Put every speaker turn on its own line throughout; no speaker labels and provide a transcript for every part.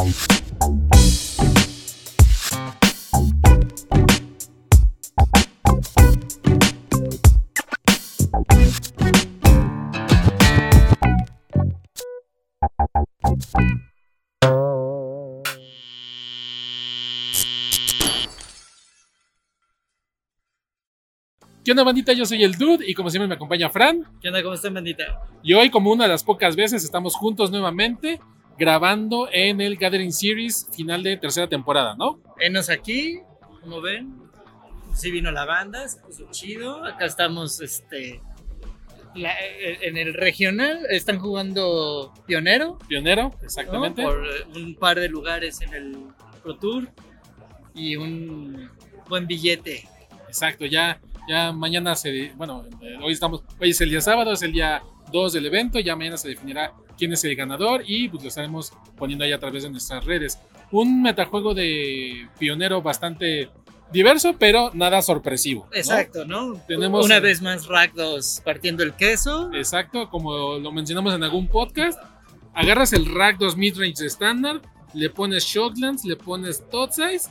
¿Qué onda, bandita? Yo soy el Dude y como siempre me acompaña Fran.
¿Qué onda? ¿Cómo están, bandita?
Y hoy, como una de las pocas veces, estamos juntos nuevamente grabando en el Gathering Series final de tercera temporada, ¿no?
Enos aquí, como ven. Sí vino la banda, se puso chido. Acá estamos este, la- en el regional. Están jugando Pionero.
Pionero,
¿no?
exactamente.
Por eh, un par de lugares en el Pro Tour. Y un buen billete.
Exacto, ya, ya mañana se. Bueno, eh, hoy estamos. Hoy es el día sábado, es el día 2 del evento. Ya mañana se definirá quién es el ganador y pues lo estaremos poniendo ahí a través de nuestras redes. Un metajuego de pionero bastante diverso, pero nada sorpresivo. ¿no?
Exacto, ¿no?
Tenemos-
Una vez más Rakdos partiendo el queso.
Exacto, como lo mencionamos en algún podcast, agarras el 2 midrange estándar, le pones Shocklands, le pones Tot Size,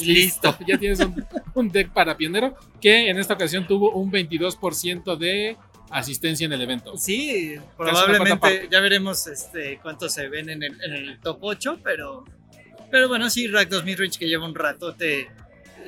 y
Listo.
Ya tienes un, un deck para pionero que en esta ocasión tuvo un 22% de asistencia en el evento.
Sí, probablemente ya veremos este, cuántos se ven en el, en el top 8, pero, pero bueno, sí, Rack 2 Midrange que lleva un ratote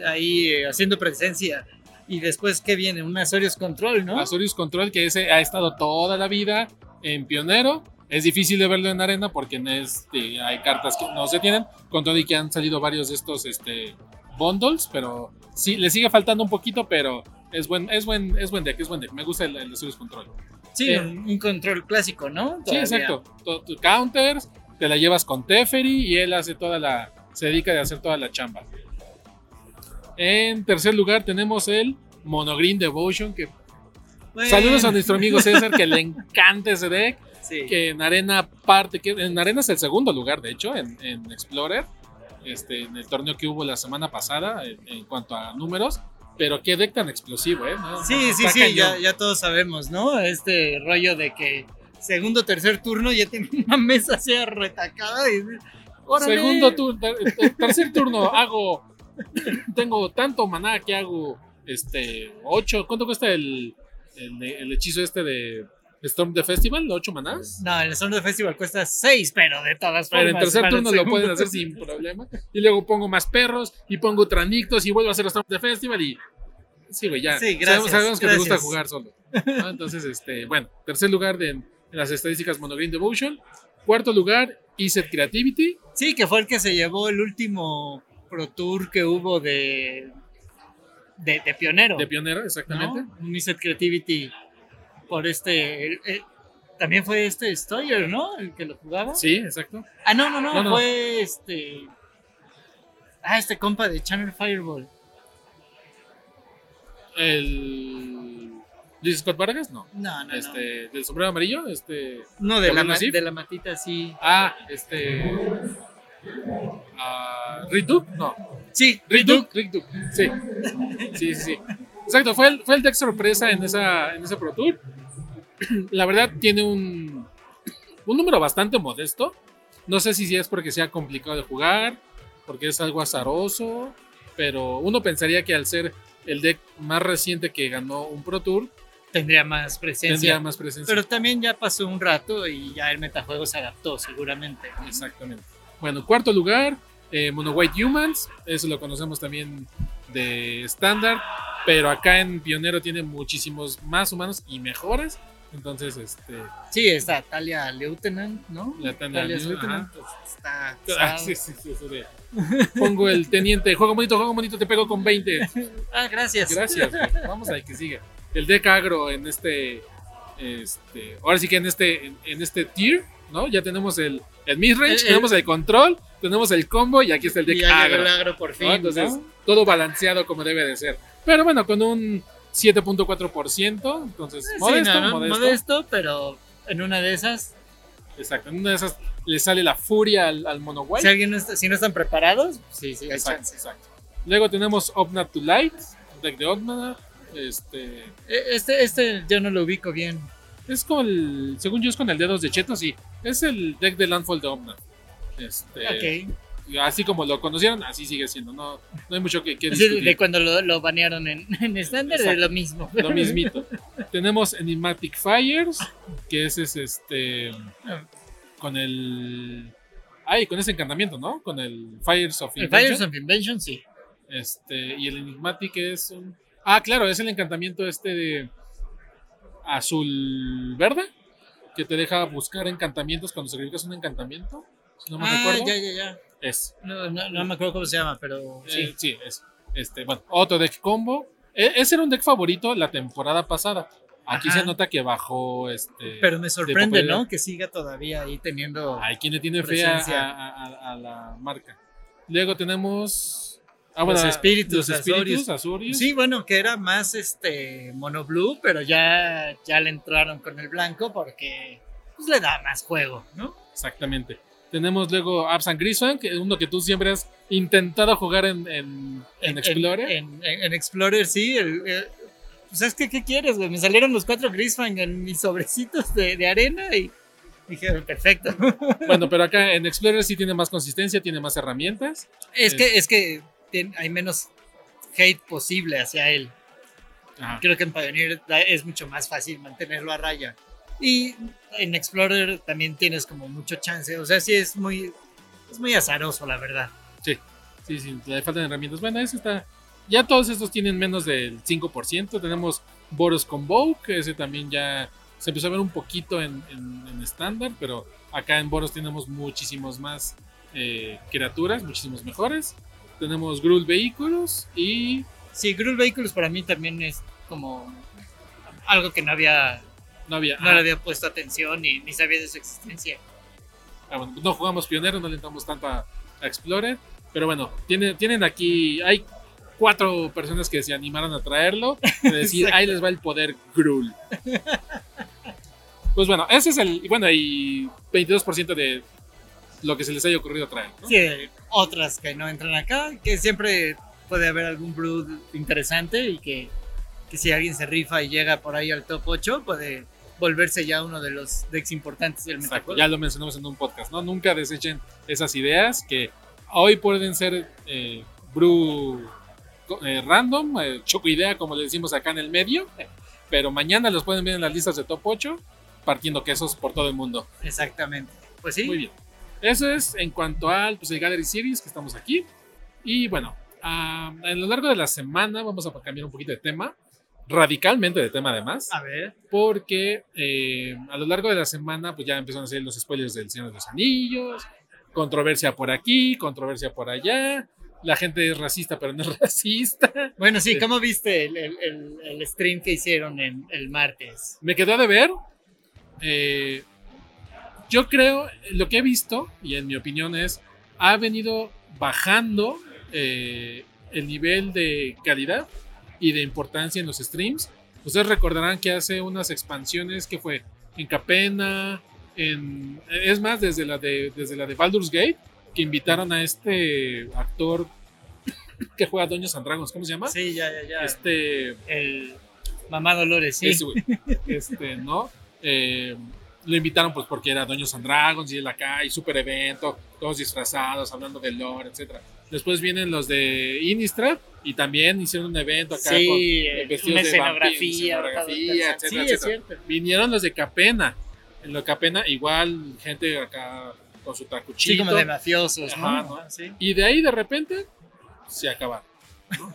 ahí eh, haciendo presencia. Y después, ¿qué viene? Un Azorius Control, ¿no?
Azorius Control, que ese ha estado toda la vida en pionero. Es difícil de verlo en arena porque en este, hay cartas que no se tienen, con todo y que han salido varios de estos este, bundles, pero sí, le sigue faltando un poquito, pero es buen, es buen, es buen deck, es buen deck. Me gusta el, el Azorius Control.
sí,
eh,
un, control clásico, ¿no?
Sí,
Todavía.
exacto. Tu, tu counters, te la llevas con Teferi y él hace toda la. se dedica a hacer toda la chamba. En tercer lugar tenemos el Monogreen Devotion, que
Bueno,
saludos a nuestro amigo César, que le encanta ese deck.
sí.
Que en arena parte, que en arena es el segundo lugar, de hecho, en, en Explorer. Este, en el torneo que hubo la semana pasada, en, en cuanto a números. Pero qué deck tan explosivo, ¿eh? No,
Sí, sí, sí, ya, ya todos sabemos, ¿no? Este rollo de que segundo tercer turno ya tiene una mesa así retacada y... ¡órale!
Segundo turno, tercer turno, hago. Tengo tanto maná que hago. Este. 8. ¿Cuánto cuesta el, el, el hechizo este de Storm the Festival? ¿8 manás?
No, el Storm de Festival cuesta 6, pero de todas formas.
Pero en tercer turno lo pueden hacer sin problema. Y luego pongo más perros y pongo tranictos y vuelvo a hacer Storm the Festival y. Sí, güey, ya.
Sí, gracias,
sabemos, sabemos que te gusta
gracias.
jugar solo. ¿no? Entonces, este, bueno, tercer lugar de, en las estadísticas Monogreen Devotion. Cuarto lugar, Iset Creativity.
Sí, que fue el que se llevó el último Pro Tour que hubo de. de, de pionero.
De pionero, exactamente.
¿no? Un Miset Creativity por este. también fue este Stoyer, ¿no? El que lo jugaba.
Sí, exacto.
Ah, no, no, no,
No, no.
fue este. Ah, este compa de Channel Fireball.
El. Luis Scott Vargas, no.
No, no,
Este, del sombrero amarillo, este.
no. De la, de la matita, sí.
Ah, este. ah, Rick Duke, no.
Sí,
Rick Duke, Rick Duke, sí. Sí, sí, sí. Exacto, fue el, fue el deck sorpresa en, esa, en ese Pro Tour. La verdad, tiene un, un número bastante modesto. No sé si es porque sea complicado de jugar, porque es algo azaroso, pero uno pensaría que al ser el deck más reciente que ganó un Pro Tour,
tendría más presencia.
tendría más presencia.
Pero también ya pasó un rato y ya el metajuego se adaptó, seguramente.
Exactamente. Bueno, cuarto lugar, eh, Mono White Humans. Eso lo conocemos también de estándar. Pero acá en Pionero tiene muchísimos más humanos y mejores. Entonces, este.
Sí, está Talia Lieutenant, ¿no?
La Talia
Lieutenant, pues, está.
ah, sí, sí, sí, eso de- Pongo el teniente. Juego bonito, juego bonito, te pego con 20.
Ah, gracias.
Gracias. güey. Vamos a ver que sigue. El deck agro en este. Este. Ahora sí que en este. En, en este tier, ¿no? Ya tenemos el, el midrange, tenemos el control, tenemos el combo y aquí está el deck
Y
agro.
el agro por fin.
¿no? Entonces,
¿no?
todo balanceado como debe de ser. Pero bueno, con un 7.4%, entonces
Sí,
modesto,
no, no,
modesto.
modesto, pero en una de esas,
Exacto, en una de esas le sale la furia al, al mono white.
si alguien no está- si no están preparados, sí, sí, hay
exacto,
chance.
exacto. Luego tenemos Omnat to Light, deck de Omnat. Este,
E- Este, este yo no lo ubico bien.
es con el, según yo es con el dedos de Cheto, sí. Es el deck de Landfall de Omnat. Este,
Ok.
Así como lo conocieron, así sigue siendo. No, no hay mucho que, que discutir.
de cuando lo, lo banearon en, estándar,
Exacto.
lo mismo.
Lo mismito. Tenemos Enigmatic Fires, que ese es este. Con el. Ay, con ese encantamiento, ¿no? Con el Fires of
El
Invention.
Fires of Invention, sí.
Este, y el Enigmatic es un. Ah, claro, es el encantamiento este de. Azul verde. Que te deja buscar encantamientos cuando sacrificas un encantamiento. Si no me
ah,
recuerdo.
ya, ya, ya.
Es.
No, no, no me acuerdo cómo se llama, pero
Sí,
sí.
sí, es. Este, bueno, otro deck combo. E- ese era un deck favorito la temporada pasada. Aquí
Ajá.
se nota que bajó este.
Pero me sorprende. ¿no? Que siga todavía ahí teniendo.
Hay quien le tiene fe a, la marca. Luego tenemos. Ah,
Los
bueno,
espíritus,
los espíritus.
Sí, bueno, que era más este mono blue, pero ya, ya le entraron con el blanco porque pues, le da más juego, ¿no?
Exactamente. Tenemos luego Absent Griswan, que es uno que tú siempre has intentado jugar en, en, en Explorer.
En, Explorer, sí. el- el- pues es que, ¿qué quieres, güey? Me salieron los cuatro Grisfang en mis sobrecitos de, de arena y dije, perfecto.
Bueno, pero acá en Explorer sí tiene más consistencia, tiene más herramientas.
es que, es que hay menos hate posible hacia él.
Ajá.
Creo que en Pioneer es mucho más fácil mantenerlo a raya. Y en Explorer también tienes como mucho chance. O sea, sí es muy, es muy azaroso, la verdad.
Sí, sí, sí, le faltan herramientas. Bueno, ese está. Ya todos estos tienen menos del 5%. Tenemos Boros Convoke, ese también ya se empezó a ver un poquito en estándar, pero acá en Boros tenemos muchísimos más eh, criaturas, muchísimos mejores. Tenemos Gruul Vehículos y.
Sí, Gruul Vehicles para mí también es como algo que no había,
No había.
no le había puesto atención ni, ni sabía de su existencia.
Ah, bueno, no jugamos Pionero, no le entramos tanto a, a Explorer. Pero bueno, tiene, tienen aquí. Hay cuatro personas que se animaron a traerlo. De decir, ahí les va el poder Gruul. Pues bueno, ese es el. y Bueno, y 22% de lo que se les haya ocurrido traer. ¿no?
Sí, otras que no entran acá, que siempre puede haber algún brood interesante y que, que si alguien se rifa y llega por ahí al top 8, puede volverse ya uno de los decks importantes del metajuego.
ya lo mencionamos en un podcast, ¿no? Nunca desechen esas ideas que hoy pueden ser eh, brew eh, random, eh, choco idea, como le decimos acá en el medio, pero mañana los pueden ver en las listas de top 8 partiendo quesos por todo el mundo.
Exactamente. Pues sí,
Muy bien. Eso es en cuanto al pues, el Gallery Series que estamos aquí. Y bueno, ah, a lo largo de la semana vamos a cambiar un poquito de tema, radicalmente de tema además
a ver.
porque eh, a lo largo de la semana pues ya empezaron a salir los spoilers del Señor de los Anillos, controversia por aquí, controversia por allá, la gente es racista pero no es racista.
Bueno, sí,
Sí.
¿cómo viste el, el- el- el stream que hicieron en, el martes?
Me quedó de ver. eh, yo creo, lo que he visto, y en mi opinión es, ha venido bajando eh, el nivel de calidad y de importancia en los streams. Ustedes recordarán que hace unas expansiones que fue en Capena, en, es más, desde la, de, desde la de Baldur's Gate, que invitaron a este actor que juega Dungeons and Dragons, ¿cómo se llama?
Sí, ya, ya, ya.
Este,
El Mamá Dolores, sí.
ese. Este, ¿no? Eh, lo invitaron pues porque era Dungeons and Dragons y él acá y super evento, todos disfrazados, hablando de lore, etcétera. Después vienen los de Innistrad y también hicieron un evento acá
Sí,
con
eh,
vestidos
una
de
escenografía,
vampiros, escenografía, etcétera,
sí, es
etcétera.
cierto.
Vinieron los de Capena. En lo de Capena igual gente acá con su tacuchito.
Sí, como de mafiosos, ¿no?
Ajá, ¿no?
Ajá, sí.
Y de ahí de repente se acabaron. ¿No?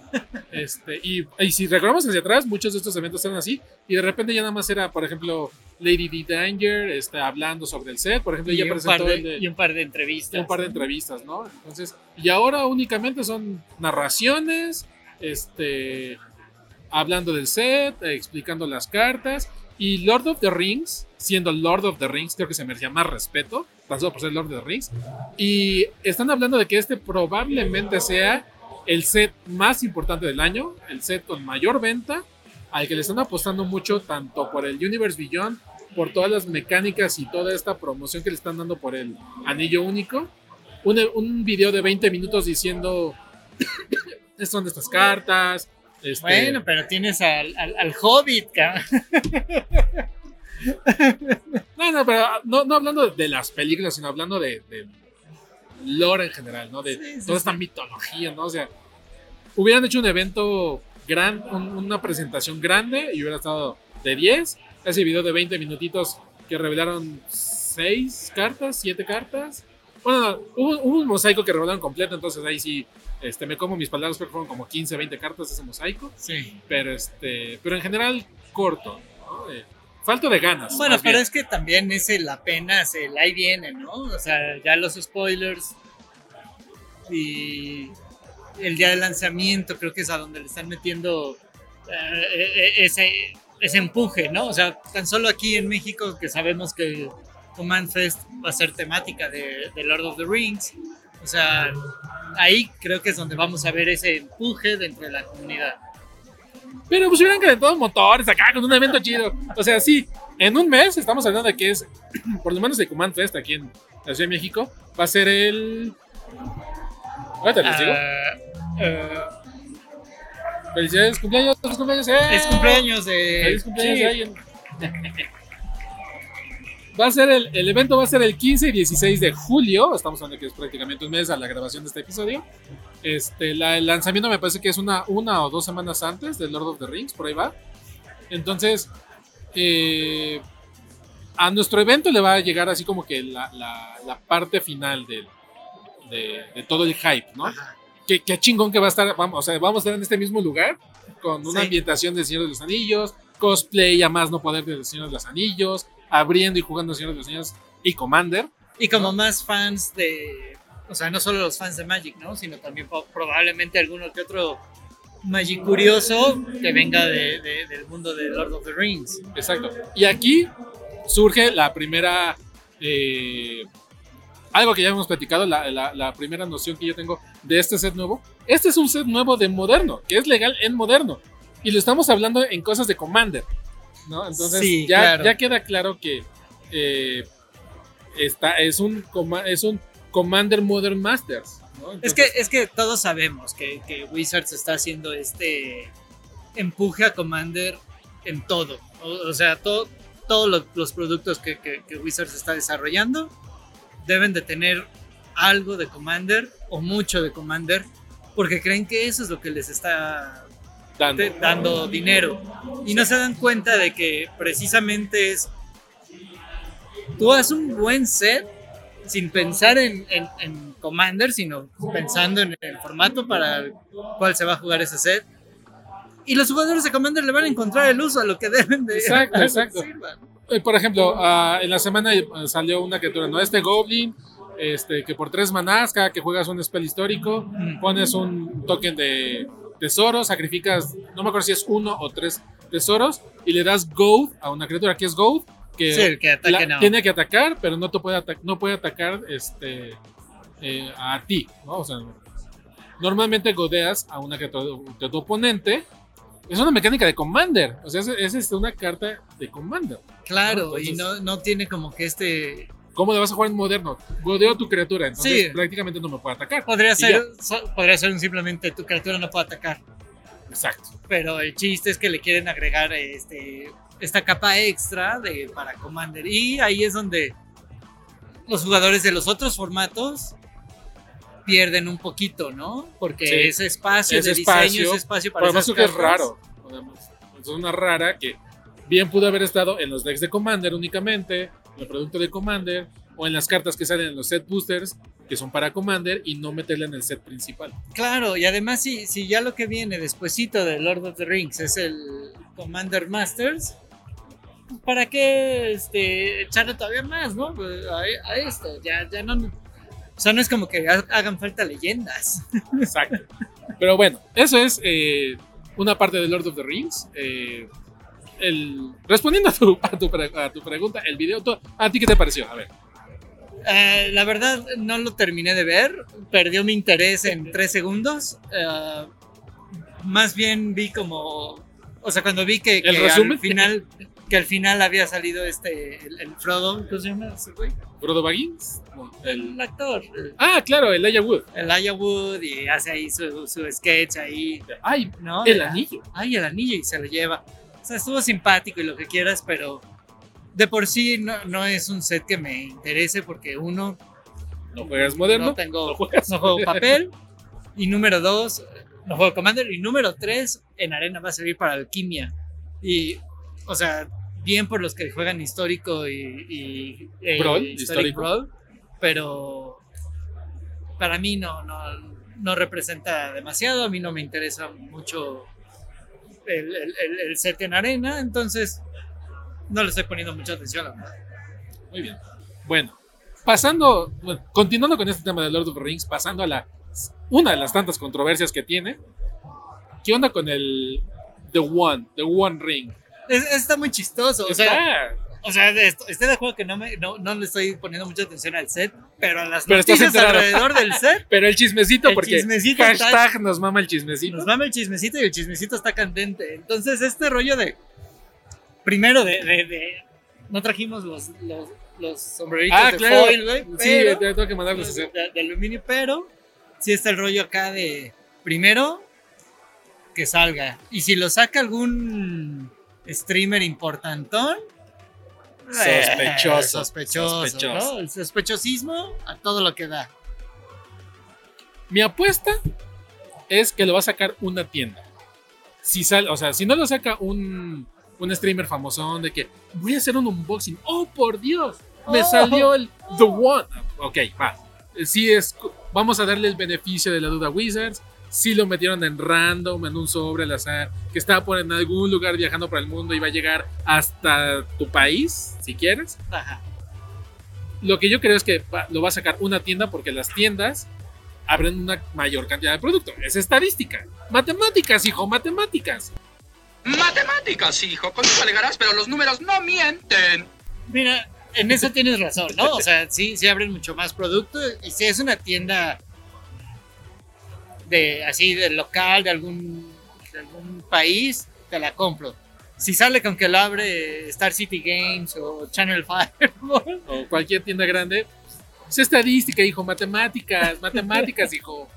este, y, y si recordamos hacia atrás, muchos de estos eventos eran así. Y de repente ya nada más era, por ejemplo, Lady D. Danger este, hablando sobre el set. Por ejemplo,
Y
ella presentó
de,
el de-
y un par de entrevistas.
un par de entrevistas, ¿no? Entonces, y ahora únicamente son narraciones, este, hablando del set, explicando las cartas. Y Lord of the Rings, siendo Lord of the Rings, creo que se merecía más respeto, solo por ser Lord of the Rings. Y están hablando de que este probablemente sea el set más importante del año, el set con mayor venta, al que le están apostando mucho tanto por el Universe Beyond, por todas las mecánicas y toda esta promoción que le están dando por el anillo único. Un, un video de 20 minutos diciendo, son estas cartas. este,
Bueno, pero tienes al, al, al Hobbit, cabrón.
No, no, pero no, no hablando de las películas, sino hablando de, de- lore en general, ¿no? De
Sí, sí,
toda esta mitología, ¿no? O sea, hubieran hecho un evento gran, un- una presentación grande y hubiera estado de 10, ese video de 20 minutitos que revelaron 6 cartas, 7 cartas. Bueno, no, hubo, hubo un mosaico que revelaron completo, entonces ahí sí este, me como mis palabras, pero fueron como 15, 20 cartas ese mosaico.
Sí.
Pero, este, pero en general corto, ¿no? Eh, falta de ganas.
Bueno, pero
bien.
es que también es el apenas el ahí viene, ¿no? O sea, ya los spoilers y el día de lanzamiento creo que es a donde le están metiendo eh, eh, ese, ese empuje, ¿no? O sea, tan solo aquí en México que sabemos que Command Fest va a ser temática de, de Lord of the Rings. O sea, ahí creo que es donde vamos a ver ese empuje dentro de la comunidad.
Pero pues hubieran calentado motores acá con un evento chido. O sea, sí, en un mes estamos hablando de que es, por lo menos de Command Fest aquí en la Ciudad de México, va a ser el. Ahorita les digo.
Eh,
Felicidades, cumpleaños, feliz cumpleaños. ¡eh!
es cumpleaños de...
Feliz cumpleaños
sí.
de. Va a ser el, el evento va a ser el 15 y 16 de julio. Estamos hablando que es prácticamente un mes a la grabación de este episodio. Este, la- el lanzamiento me parece que es una, una o dos semanas antes del Lord of the Rings, por ahí va. Entonces, eh, a nuestro evento le va a llegar así como que la, la- la parte final del- de, de todo el hype, ¿no? Qué, qué chingón que va a estar, vamos, o sea, vamos a estar en este mismo lugar con una
Sí.
ambientación de Señor de los Anillos, cosplay a más no poder de Señor de los Anillos, abriendo y jugando Señor de los Anillos y Commander.
Y como más fans de, o sea, no solo los fans de Magic, ¿no? Sino también probablemente alguno que otro Magic curioso que venga de- de- del mundo de Lord of the Rings.
Exacto. Y aquí surge la primera, eh, algo que ya hemos platicado, la, la- la primera noción que yo tengo de este set nuevo. Este es un set nuevo de moderno, que es legal en moderno. Y lo estamos hablando en cosas de Commander. ¿No? Entonces
Sí,
ya,
claro.
ya queda claro que eh, está, es, un, coma- es un Commander Modern Masters. ¿no?
Es que, es que todos sabemos que, que Wizards está haciendo este empuje a Commander en todo. O, o sea, todo- todos lo- los productos que, que- que Wizards está desarrollando deben de tener algo de Commander o mucho de Commander porque creen que eso es lo que les está
dando.
te- dando dinero. Y no se dan cuenta de que precisamente es. Tú haces un buen set sin pensar en, en- en Commander, sino pensando en el formato para el cual se va a jugar ese set. Y los jugadores de Commander le van a encontrar el uso a lo que deben de
Exacto, exacto.
sirvan.
Eh, Por ejemplo, ah, en la semana eh, salió una criatura, ¿no? Este Goblin, este, que por tres manás, cada que juegas un spell histórico, pones un token de tesoros, sacrificas, no me acuerdo si es uno o tres tesoros, y le das Gold a una criatura que es Gold, que
Sí, el que ataque
la-
no.
tiene que atacar, pero no, te puede, no puede atacar este, eh, a ti, ¿no? O sea, normalmente godeas a una criatura de, tu oponente. Es una mecánica de Commander, o sea, es, es, este, una carta de Commander.
Claro,
Entonces-
y no, no tiene como que este.
¿Cómo le vas a jugar en moderno? Godeo a tu criatura, entonces
Sí.
prácticamente no me puede atacar.
Podría ser, so- podría ser simplemente tu criatura no puede atacar.
Exacto.
pero el chiste es que le quieren agregar este, esta capa extra de, para Commander. Y ahí es donde los jugadores de los otros formatos pierden un poquito, ¿no? Porque
Sí.
ese espacio
Ese
de diseño,
espacio,
ese espacio para esas
que es raro. Además, Es una rara que bien pudo haber estado en los decks de Commander únicamente, en el producto de Commander, o en las cartas que salen en los set boosters, que son para Commander, y no meterla en el set principal.
Claro, y además si, si ya lo que viene despuesito de Lord of the Rings es el Commander Masters, ¿para qué este, echarle todavía más, no? Pues, A, a esto, ya, ya no... O sea, no es como que ha- hagan falta leyendas.
Exacto. Pero bueno, eso es eh, una parte de Lord of the Rings. Eh, el, respondiendo a tu, a, tu, pre- a tu pregunta, el video, ¿a ti qué te pareció? A ver.
Eh, la verdad no lo terminé de ver, perdió mi interés en tres segundos. Eh, más bien vi como, o sea, cuando vi que,
¿El
que
resumen?
al final que al final había salido este el, el Frodo, ¿cómo se llama ese güey?
¿Frodo Baggins? No, el-
El actor, el,
ah, claro, el Elijah Wood.
Elijah Wood y hace ahí su, su sketch ahí,
Ay,
¿no?
el anillo.
Ay, el anillo y se lo lleva. O sea, estuvo simpático y lo que quieras, pero de por sí no, no es un set que me interese porque uno,
no juegas moderno,
no tengo,
no juegas
no juego papel. Y número dos, no juego Commander. Y número tres, en arena va a servir para alquimia. Y, o sea, bien por los que juegan histórico y, y eh,
Brawl,
Historic
histórico.
Brawl, pero para mí no, no, no representa demasiado. A mí no me interesa mucho el, el- set en arena, entonces no le estoy poniendo mucha atención. la verdad.
Muy bien. Bueno, pasando, bueno, continuando con este tema de Lord of the Rings, pasando a la una de las tantas controversias que tiene. ¿Qué onda con el The One, The One Ring?
Es- está muy chistoso. O sea, O sea, estoy de acuerdo que no, me, no, no le estoy poniendo mucha atención al set, pero a las
Pero
noticias alrededor del set,
pero el chismecito,
El
porque
chismecito está-
hashtag nos mama el chismecito.
nos mama el chismecito y el chismecito está candente. Entonces, este rollo de. Primero, de. de- de- no trajimos los, los, los sombreritos
Ah,
de
claro.
foil, güey.
Sí, te tengo que mandarlos a hacer.
de, de aluminio, pero sí está el rollo acá de. Primero, que salga. Y si lo saca algún streamer importantón.
Sospechoso,
sospechoso,
sospechoso.
¿no? El sospechosismo a todo lo que da.
Mi apuesta es que lo va a sacar una tienda. Si sale, o sea, si no lo saca un, un streamer famosón de que voy a hacer un unboxing. Oh, por Dios, me
Oh.
salió el The One. Ok, va. Sí es, vamos a darle el beneficio de la duda a Wizards. Si lo metieron en random, en un sobre al azar, que estaba por en algún lugar viajando por el mundo y va a llegar hasta tu país, si quieres.
Ajá.
Lo que yo creo es que va- lo va a sacar una tienda porque las tiendas abren una mayor cantidad de producto. Es estadística. Matemáticas, hijo, matemáticas.
Matemáticas, hijo, con eso alegarás, pero los números no mienten.
Mira, en eso tienes razón, ¿no? O sea, sí, sí abren mucho más producto. Y si es una tienda de así, de local, de algún, de algún país, te la compro. Si sale con que lo abre Star City Games o Channel Fireball,
O cualquier tienda grande. Es estadística, hijo, matemáticas, matemáticas, hijo.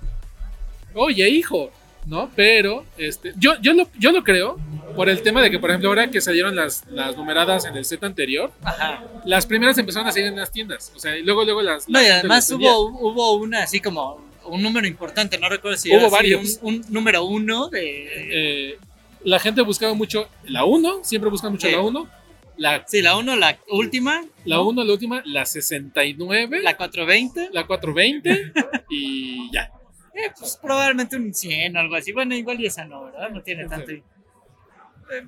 Oye, hijo, ¿no? Pero este, yo, yo, lo, yo lo creo por el tema de que, por ejemplo, ahora que salieron las, las numeradas en el set anterior,
ajá.
las primeras empezaron a salir en las tiendas. O sea, y luego, luego las.
No, y además hubo, hubo una así como un número importante, no recuerdo si
Hubo
era así,
varios.
Un, un número uno de.
Eh, la gente buscaba mucho la 1, siempre buscan mucho
Sí.
la 1. La
Sí, la uno, la última.
La
¿no?
1, la última, la 69,
La
la,
420.
420 y ya.
Eh, pues probablemente un 100 o algo así. Bueno, igual y esa no, ¿verdad? No tiene tanto. Eh,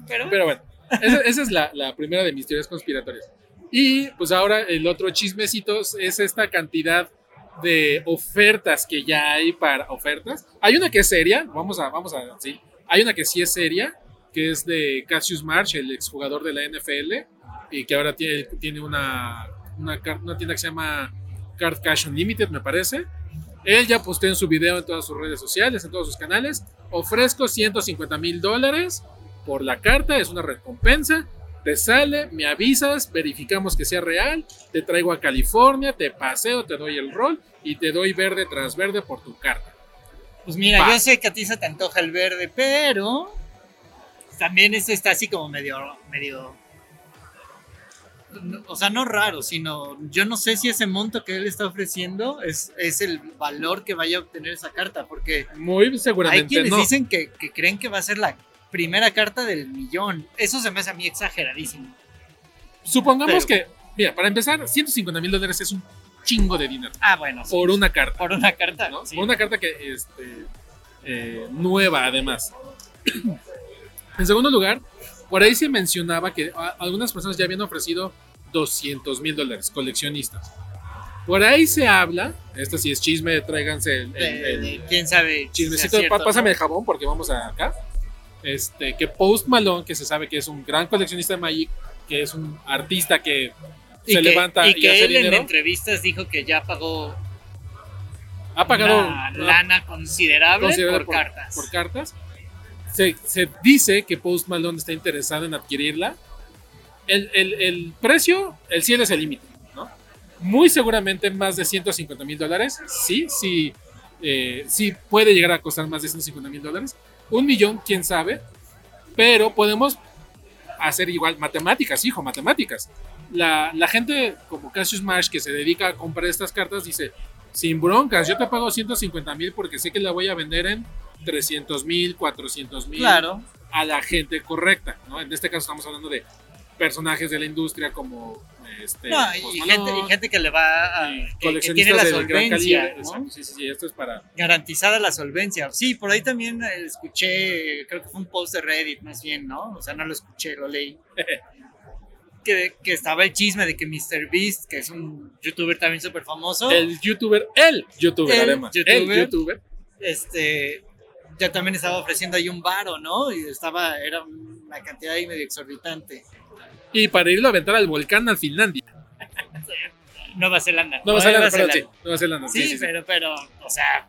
Pero,
Pero bueno, esa, esa es la, la primera de mis teorías conspiratorias. Y pues ahora el otro chismecito es esta cantidad de ofertas que ya hay para ofertas. Hay una que es seria, vamos a, vamos a, sí. Hay una que sí es seria, que es de Cassius Marsh, el exjugador de la NFL, y que ahora tiene, tiene una, una, una tienda que se llama Card Cash Unlimited, me parece. Él ya posteó en su video en todas sus redes sociales, en todos sus canales. Ofrezco 150 mil dólares por la carta, es una recompensa. Te sale, me avisas, verificamos que sea real, te traigo a California, te paseo, te doy el rol y te doy verde tras verde por tu carta.
pues mira, yo sé que a ti se te antoja el verde, pero también este está así como medio, medio, o sea, no raro, sino yo no sé si ese monto que él está ofreciendo es, es el valor que vaya a obtener esa carta, porque
Muy
hay
seguramente
quienes
no.
dicen que, que creen que va a ser la primera carta del millón. Eso se me hace a mí exageradísimo.
Supongamos
Pero-
que, mira, para empezar, 150 mil dólares es un chingo de dinero
Ah, bueno, sí.
por una carta.
por una carta,
¿no?
sí.
Por una carta que este, eh, nueva además. en segundo lugar, por ahí se mencionaba que a- algunas personas ya habían ofrecido 200 mil dólares, coleccionistas. Por ahí se habla, esto sí es chisme, tráiganse el,
quién sabe.
chismecito,
cierto,
pásame
¿no?
el jabón porque vamos a acá. Este, que Post Malone, que se sabe que es un gran coleccionista de Magic, que es un artista que
Y
se
que,
levanta
y
y,
que
hace
él en
dinero,
entrevistas dijo que ya pagó
ha pagado
una lana considerable,
considerable
por, cartas.
por cartas. Se, se dice que Post Malone está interesado en adquirirla. El, el- el precio, el cielo es el límite, ¿no? Muy seguramente más de 150 mil dólares. Sí, sí, eh, sí puede llegar a costar más de 150 mil dólares. Un millón, quién sabe. Pero podemos hacer igual matemáticas, hijo, matemáticas. La, la gente como Cassius Marsh que se dedica a comprar estas cartas dice, sin broncas, yo te pago 150 mil porque sé que la voy a vender en 300 mil, 400 mil
Claro.
a la gente correcta, ¿no? En este caso estamos hablando de personajes de la industria como este,
No, y, gente, y gente que le va a. que- tiene la solvencia.
Sí, sí, sí, esto es para
Garantizada la solvencia. Sí, por ahí también eh, escuché, creo que fue un post de Reddit más bien, ¿no? O sea, no lo escuché, lo leí. que, que estaba el chisme de que MrBeast, que es un youtuber también súper famoso,
el youtuber, el youtuber
El
además, el
youtuber. este ya también estaba ofreciendo ahí un varo, ¿no? Y estaba, era una cantidad ahí medio exorbitante.
Y para irlo a aventar al volcán al Finlandia.
Nueva Zelanda.
Nueva Zelanda, perdón, sí. Nueva Zelanda,
Sí,
sí,
pero, pero, o sea,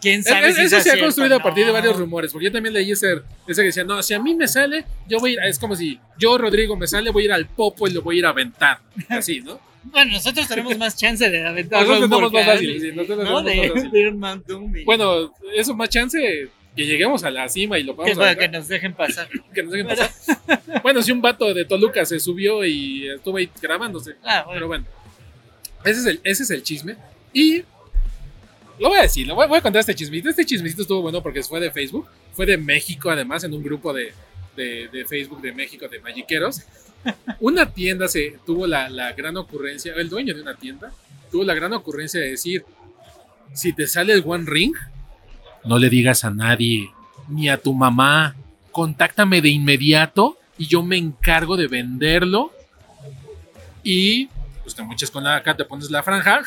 quién sabe
es-
si
eso se ha construido a partir de varios rumores, porque yo también leí ese, ese que decía, no, si a mí me sale, yo voy a ir, es como si yo, Rodrigo, me sale, voy a ir al popo y lo voy a ir a aventar, así, ¿no?
Bueno, nosotros tenemos más chance de aventar
Nosotros tenemos más fácil, sí, nosotros
¿no?
tenemos
De,
más fácil.
de
Bueno, eso más chance que lleguemos a la cima y lo
que,
podamos
que
aventar,
nos dejen pasar.
que nos dejen
Pero-
pasar. Bueno, si un vato de Toluca se subió y estuvo ahí grabándose,
Ah,
pero
bueno.
bueno, ese es el, ese es el chisme. Y lo voy a decir, lo voy, voy a contar este chismito. Este chismecito estuvo bueno porque fue de Facebook, fue de México además, en un grupo de, de, de Facebook de México de magiqueros. Una tienda se tuvo la, la gran ocurrencia, el dueño de una tienda tuvo la gran ocurrencia de decir, si te sale el One Ring, no le digas a nadie, ni a tu mamá, contáctame de inmediato y yo me encargo de venderlo y pues te moches con la acá, te pones la franja,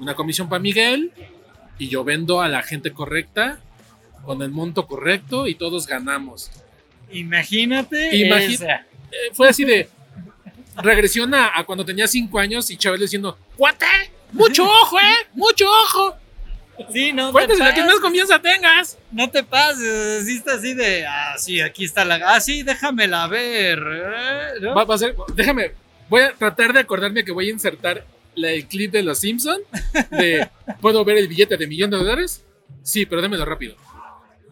una comisión para Miguel y yo vendo a la gente correcta con el monto correcto y todos ganamos.
Imagínate.
Eh, fue así de regresión a, a cuando tenía cinco años y Chávez diciendo, ¡Cuate! ¡Mucho ojo, eh! ¡Mucho ojo!
Sí, no te
Cuéntese a quien más confianza tengas.
No te pases, así está así de, ah, sí, aquí está la, ah, sí, déjamela ver, ¿eh? ¿no?
Va, va a ser, déjame, voy a tratar de acordarme que voy a insertar la- el clip de los Simpson de ¿Puedo ver el billete de millón de dólares? Sí, pero démelo rápido.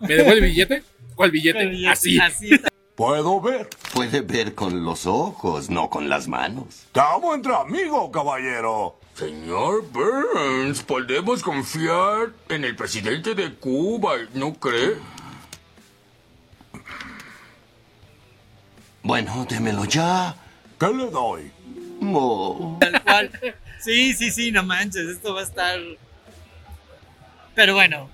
¿Me devuelve el billete? ¿Cuál billete?
Ya-
Así.
así.
Puedo ver.
Puede ver con los ojos, no con las manos.
Estamos entre amigos, caballero.
Señor Burns, podemos confiar en el presidente de Cuba, ¿no cree?
Bueno, démelo ya.
¿Qué le doy?
Mo.
Tal cual. Sí, sí, sí, no manches, esto va a estar. Pero bueno,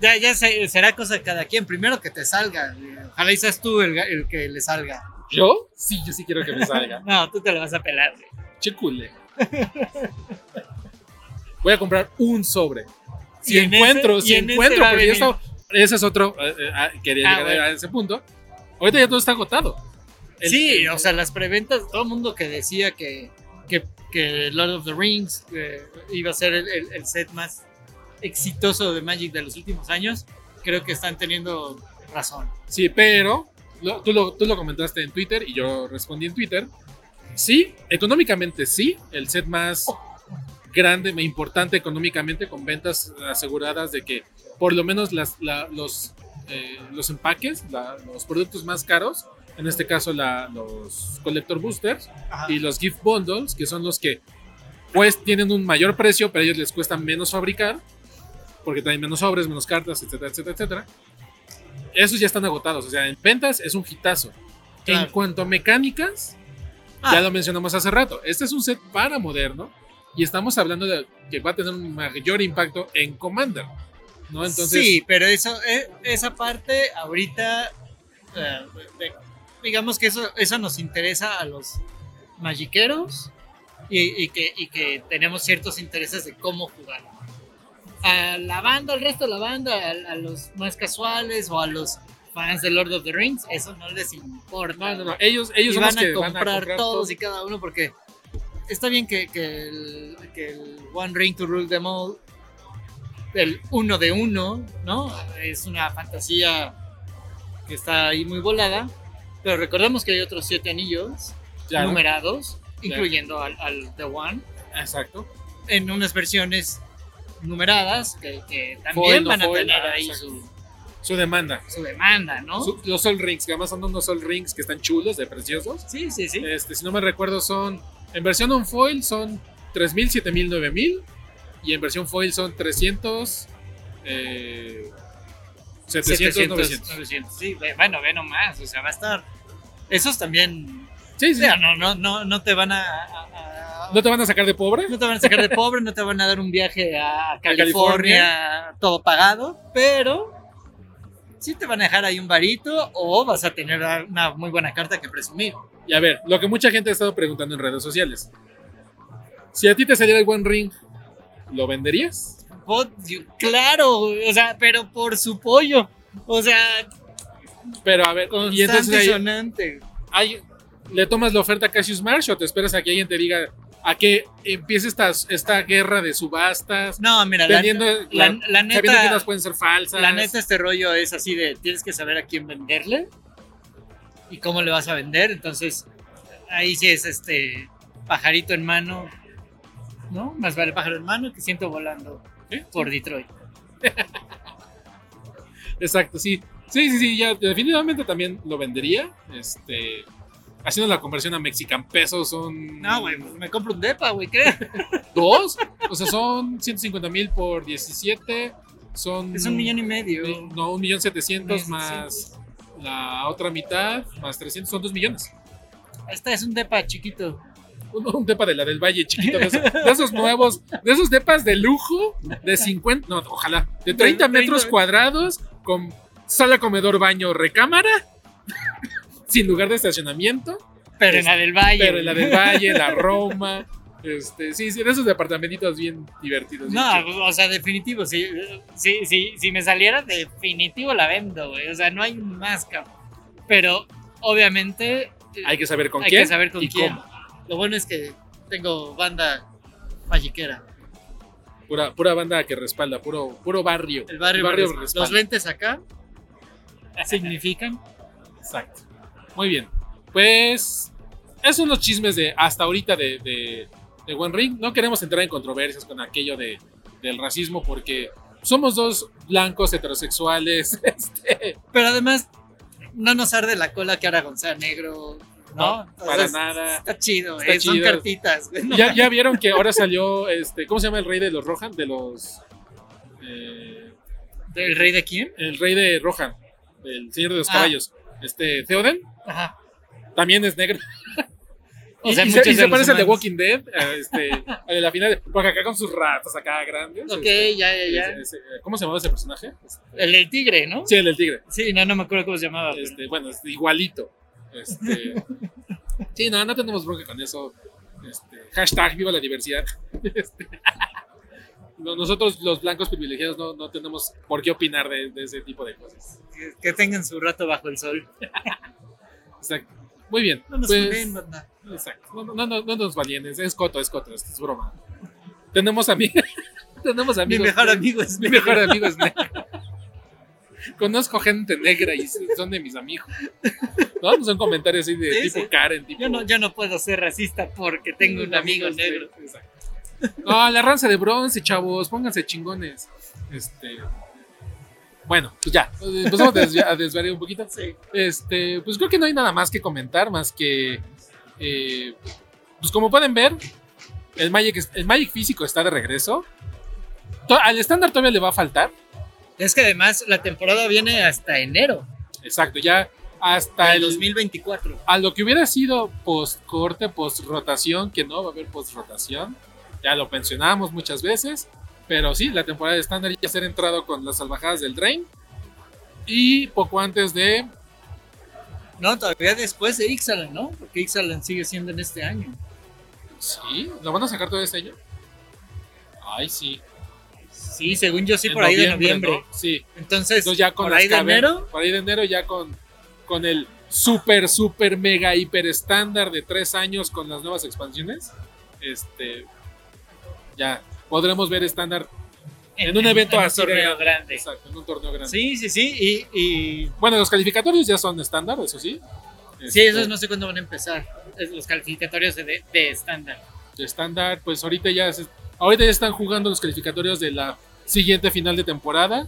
ya, ya se- será cosa de cada quien. Primero que te salga. Ojalá y seas tú el, el que le salga.
¿Yo? Sí, yo sí quiero que me salga.
No, tú te lo vas a pelar.
Chicule. Voy a comprar un sobre. Si encuentro,
ese-
si
en
encuentro, porque está. Ese es otro. eh, eh, ah, quería
Ah,
llegar
bueno.
a ese punto. Ahorita ya todo está agotado. El-
Sí, o sea, las preventas, todo el mundo que decía que, que, que Lord of the Rings eh, iba a ser el, el- el set más exitoso de Magic de los últimos años, creo que están teniendo razón.
Sí, pero lo- tú, lo, tú lo comentaste en Twitter y yo respondí en Twitter. Sí, económicamente sí, el set más grande, e importante económicamente, con ventas aseguradas de que por lo menos las, la- los, eh, los empaques, la- los productos más caros, en este caso la- los Collector Boosters y los Gift Bundles, que son los que pues tienen un mayor precio, pero a ellos les cuesta menos fabricar, porque traen menos sobres, menos cartas, etcétera, etcétera, etcétera. Esos ya están agotados, o sea, en ventas es un hitazo. En cuanto a mecánicas,
Ah.
ya lo mencionamos hace rato, este es un set para moderno y estamos hablando de que va a tener un mayor impacto en Commander, ¿no? Entonces,
sí, pero eso, eh, esa parte ahorita, eh, digamos que eso, eso nos interesa a los magiqueros y, y que, y que tenemos ciertos intereses de cómo jugar. A la banda, al resto de la banda, a, a los más casuales o a los fans de Lord of the Rings, eso no les importa.
no, no, no, ellos, ellos
y van a
que
comprar,
van a comprar
todos
todo.
y cada uno porque está bien que, que el, que el One Ring to Rule them all, el uno de uno, ¿no? Es una fantasía que está ahí muy volada, pero recordemos que hay otros siete anillos
Claro,
numerados, incluyendo al, al The One,
Exacto.
en unas versiones numeradas que, que también
Foil, no
van a
foil,
tener
ah,
ahí su,
Su demanda.
su demanda, ¿no?
Su- los Sol Rings, que además son unos Sol Rings que están chulos, de preciosos.
Sí, sí, sí.
Este, si no me recuerdo, son. En versión on foil son 3000, 7000, 9000. y en versión foil son 300, eh, 700, 900.
900. Sí, bueno, ve nomás, o sea, va a estar... Esos también...
Sí, sí.
o sea, no, no, no, no te van a... a- a-
¿No te van a sacar de pobre?
no te van a sacar de pobre, no te van a dar un viaje a
California.
California, todo pagado, pero sí te van a dejar ahí un varito o vas a tener una muy buena carta que presumir.
Y a ver, lo que mucha gente ha estado preguntando en redes sociales. Si a ti te saliera el One Ring, ¿lo venderías?
Oh, claro, o sea, pero por su pollo. O sea,
Pero a ver, y entonces ahí, ¿le tomas la oferta a Cassius Marsh o te esperas a que alguien te diga a que empiece esta, esta guerra de subastas?
No, mira, la, la-
la- sabiendo que
neta,
unas pueden ser falsas.
la neta este rollo es así de tienes que saber a quién venderle y cómo le vas a vender. Entonces, ahí sí es este pajarito en mano, ¿no? Más vale pájaro en mano que siento volando por Detroit.
Exacto, sí. Sí, sí, sí, ya definitivamente también lo vendería. Este, haciendo la conversión a mexican pesos son
No, güey, me compro un depa, güey, ¿qué?
dos, o sea, son 150 mil por 17, son
Es un millón y medio.
No, un millón setecientos más la otra mitad, más 300, son dos millones.
Esta es un depa chiquito.
Un, un depa de la del Valle chiquito, de esos, de esos nuevos, de esos depas de lujo, de 50, no, ojalá, de 30 metros
30.
cuadrados, con sala, comedor, baño, recámara, sin lugar de estacionamiento,
Pero en la del Valle.
pero en la del Valle, la Roma, este, sí, sí, de esos departamentitos bien divertidos.
No, o sea, definitivo. Si, si, si, si me saliera, definitivo la vendo, güey. O sea, no hay más, cabrón. Pero, obviamente,
hay que saber con
hay
quién
que saber con
y
quién.
cómo.
Lo bueno es que tengo banda magiquera.
Pura, pura banda que respalda, puro, puro barrio.
El barrio,
barrio respalda.
Los lentes acá significan.
Exacto. Muy bien. Pues, esos son los chismes de hasta ahorita de, de, de One Ring. No queremos entrar en controversias con aquello de, del racismo porque somos dos blancos heterosexuales. Este,
Pero además, no nos arde la cola que Aragón sea negro. No,
No, para
Entonces,
nada.
Está chido,
Está
eh, son cartitas.
ya, ya vieron que ahora salió, este, ¿cómo se llama el rey de los Rohan? De los... eh,
¿El rey de quién?
el rey de Rohan, el señor de los
Ah.
caballos. Este, Theoden,
Ajá.
también es negro.
O
y,
sea,
y se, y
de
se parece al de. Walking Dead, a este, al de la final, porque acá con sus ratas acá grandes.
Ok,
este,
ya, ya, ya.
ese- ese- ¿Cómo se llamaba ese personaje?
El del tigre, ¿no?
Sí, el del tigre.
Sí, no, no me acuerdo cómo se llamaba. pero-
Este, bueno, es igualito. Este, sí, no, no tenemos bronca con eso. Este, hashtag viva la diversidad. Este, nosotros los blancos privilegiados no, no tenemos por qué opinar de, de ese tipo de cosas.
que, tengan su rato bajo el sol.
Exacto. Muy bien.
No nos
pues,
banda.
Exacto. No, no, no, no nos valienes. Es coto, es coto. Es, es broma. Tenemos amigos. tenemos
Mi
amigos.
mejor amigo es
Mi mejor amigo es negro. Conozco gente negra y son de mis amigos. No, no son comentarios así de
Sí,
tipo
sí.
Karen. Tipo,
Yo no, yo no puedo ser racista porque tengo un amigo negro.
de- exacto. No, la ranza de bronce, chavos. Pónganse chingones. Este. Bueno, pues ya. A desvia- a desvariar un poquito.
Sí.
Este, pues creo que no hay nada más que comentar, más que. eh, pues como pueden ver, el Magic, el Magic físico está de regreso. Al estándar todavía le va a faltar.
Es que además la temporada viene hasta enero
Exacto, ya hasta
del
el.
2024.
A lo que hubiera sido post corte, post rotación, que no va a haber post rotación. Ya lo mencionamos muchas veces. Pero sí, la temporada de estándar ya será entrado con las salvajadas del Drain. Y poco antes de.
No, todavía después de Ixalan, ¿no? Porque Ixalan sigue siendo en este año.
Sí, ¿lo van a sacar todo este año? Ay, sí.
Sí, según yo sí,
En
por ahí de noviembre.
¿no? Sí.
Entonces,
Entonces ya con
por ahí de enero,
Por ahí de enero ya con, con el super, super, mega, hiper estándar de tres años con las nuevas expansiones. Este. Ya podremos ver estándar en un evento
en
así
torneo grande.
Exacto, en un torneo grande.
Sí, sí, sí. Y, y
Bueno, los calificatorios ya son estándar, eso sí.
sí,
Este,
esos no sé cuándo van a empezar. Los calificatorios de, de estándar.
de estándar, pues ahorita ya se- ahorita ya están jugando los calificatorios de la siguiente final de temporada.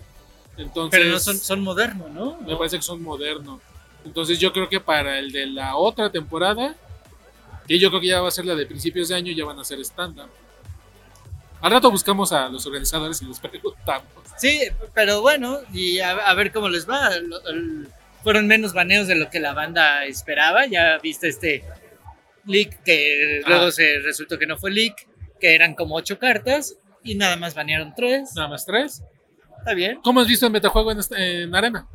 Entonces,
Pero no son, son modernos, ¿no?
me parece que son modernos. Entonces yo creo que para el de la otra temporada, que yo creo que ya va a ser la de principios de año, ya van a ser estándar. Al rato buscamos a los organizadores y les preguntamos.
Sí, pero bueno, y a, a ver cómo les va. El- fueron menos baneos de lo que la banda esperaba. Ya viste este leak que
Ah.
luego se resultó que no fue leak, que eran como ocho cartas y nada más banearon tres.
Nada más tres.
Está bien.
¿Cómo has visto el metajuego en, este- en Arena?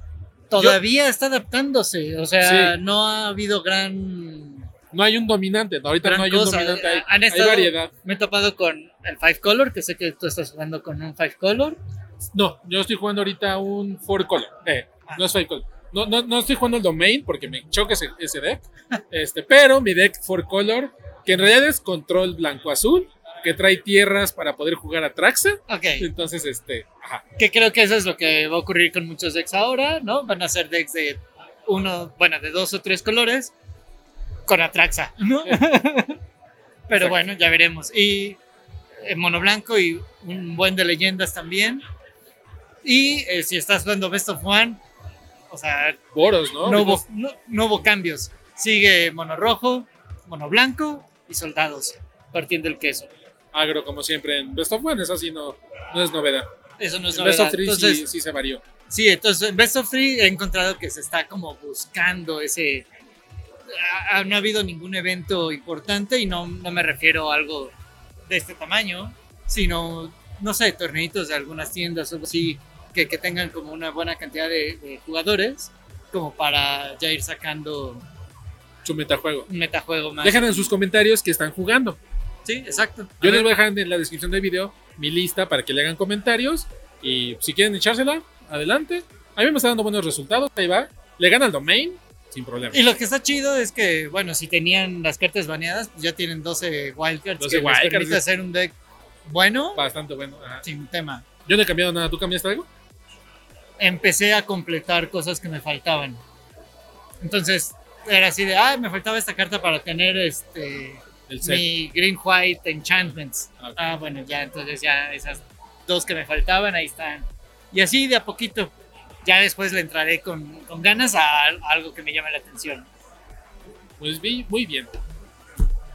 Todavía está adaptándose, o sea,
Sí.
no ha habido gran,
No hay un dominante. Ahorita
gran
no hay un
cosa.
dominante. Hay,
Han
hay
estado-
variedad.
Me he topado con el Five Color, que sé que tú estás jugando con un Five Color.
No, yo estoy jugando ahorita un Four Color. Eh,
Ah.
no es Five Color. No, no, no estoy jugando el Domain porque me choca ese, ese deck. Este, pero mi deck Four Color, que en realidad es control blanco-azul, que trae tierras para poder jugar a Traxa.
Ok,
Entonces, este, ajá.
que creo que eso es lo que va a ocurrir con muchos decks ahora, ¿no? Van a ser decks de uno, bueno, de dos o tres colores con Atraxa, ¿no? Pero
Exacto.
bueno, ya veremos. Y eh, mono blanco y un buen de leyendas también. Y eh, si estás jugando Best of One, o sea,
Boros, ¿no?
no hubo, no, no hubo cambios. Sigue mono rojo, mono blanco y soldados partiendo el queso.
Agro, como siempre, en Best of One, eso sí no, no es novedad.
Eso no es
En Best
novedad.
of Three sí-
Entonces,
sí, se varió.
Sí, entonces en Best of Three he encontrado que se está como buscando ese. Ha- No ha habido ningún evento importante y no, no me refiero a algo de este tamaño, sino, no sé, torneitos de algunas tiendas o algo así que, que tengan como una buena cantidad de, de jugadores, como para ya ir sacando
Su metajuego.
un metajuego más.
Dejan en sus comentarios que están jugando.
Sí, exacto. A
Yo
ver,
les voy a dejar en la descripción del video mi lista para que le hagan comentarios. Y si quieren echársela, adelante. A mí me está dando buenos resultados. Ahí va. Le gana el domain sin problema.
Y lo que está chido es que, bueno, si tenían las cartas baneadas, pues ya tienen 12 wildcards
12
que les
wildcards,
permite hacer un deck bueno
Bastante bueno. ajá.
sin tema.
Yo no he cambiado nada. ¿Tú cambiaste algo?
empecé a completar cosas que me faltaban. Entonces era así de, ah, me faltaba esta carta para tener este
El set.
mi Green White Enchantments.
Ah, ok.
Ah, bueno, ya entonces ya esas dos que me faltaban ahí están. Y así de a poquito. Ya después le entraré con, con ganas a, a algo que me llame la atención.
Pues vi- muy bien.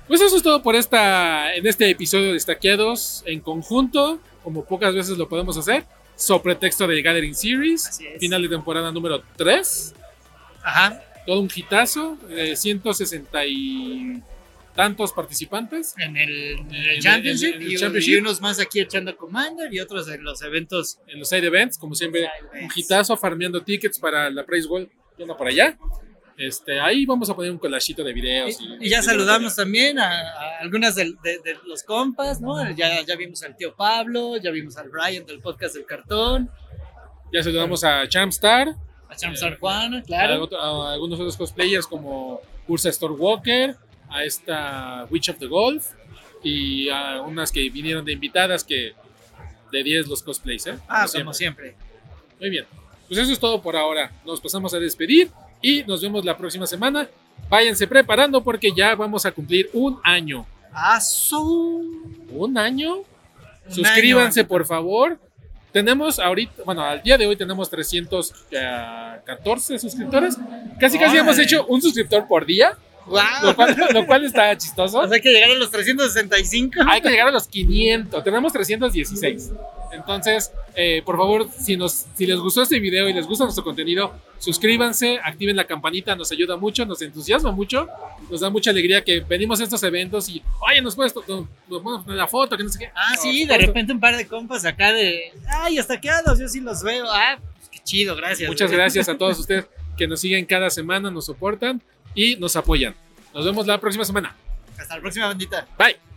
Pues eso es todo por esta en este episodio de Estaqueados en conjunto, como pocas veces lo podemos hacer, sobre texto del Gathering Series, final de temporada número 3,
Ajá.
todo un hitazo, eh, 160 y tantos participantes.
En el, en el
En-
Championship,
en el
y,
Championship.
y unos más aquí echando Commander y otros en los eventos.
en los side events, como siempre, un hitazo farmeando tickets para la Prize World, yendo por allá. Este, ahí vamos a poner un collagito de videos.
Y, y ya saludamos también a, a algunas del- de, de los compas, ¿no? Ya, ya vimos al tío Pablo, ya vimos al Brian del podcast del cartón,
Ya saludamos a Champstar,
a Champ San Juan,
a,
claro.
otro- a algunos otros cosplayers como Ursa Storewalker, a esta Witch of the Golf y a unas que vinieron de invitadas que de 10 los cosplays, ¿eh?
Ah,
Como
siempre.
Muy bien. Pues eso es todo por ahora. Nos pasamos a despedir y nos vemos la próxima semana. Váyanse preparando porque ya vamos a cumplir un año.
¡Ah, su!
¿Un año?
Un
Suscríbanse,
año.
por favor. Tenemos ahorita, bueno, al día de hoy tenemos 314 suscriptores. Casi casi hemos hecho un suscriptor por día, lo
¡Wow!
cual, lo cual está chistoso.
O sea que llegaron los 365.
Hay que llegar a los 500. Tenemos 316. Entonces, eh, por favor, si, nos, si les gustó este video y les gusta nuestro contenido, suscríbanse, activen la campanita, nos ayuda mucho, nos entusiasma mucho, nos da mucha alegría que venimos a estos eventos y, oye, nos puedes nos la foto, que no sé qué.
Ah, sí, de repente un par de compas acá de. ¡Ay, hasta quedados! Yo sí los veo. ¡Ah, pues qué chido! Gracias.
Muchas gracias a todos ustedes que nos siguen cada semana, nos soportan y nos apoyan. Nos vemos la próxima semana.
Hasta la próxima, bandita.
Bye.